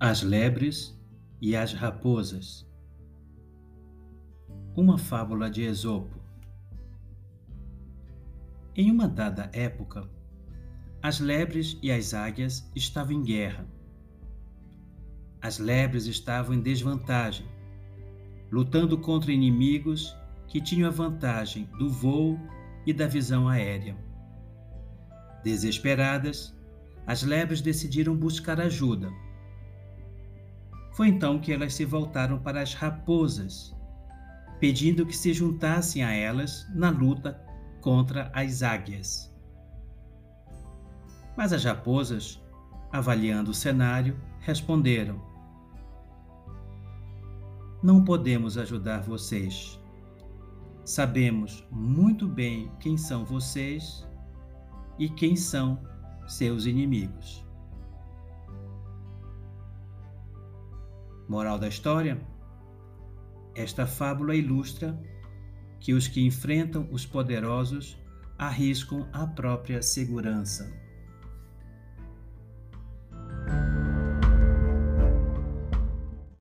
As lebres e as raposas. Uma fábula de Esopo. Em uma dada época, as lebres e as águias estavam em guerra. As lebres estavam em desvantagem, lutando contra inimigos que tinham a vantagem do voo e da visão aérea. Desesperadas, as lebres decidiram buscar ajuda foi então que elas se voltaram para as raposas, pedindo que se juntassem a elas na luta contra as águias. Mas as raposas, avaliando o cenário, responderam: Não podemos ajudar vocês. Sabemos muito bem quem são vocês e quem são seus inimigos. Moral da história? Esta fábula ilustra que os que enfrentam os poderosos arriscam a própria segurança.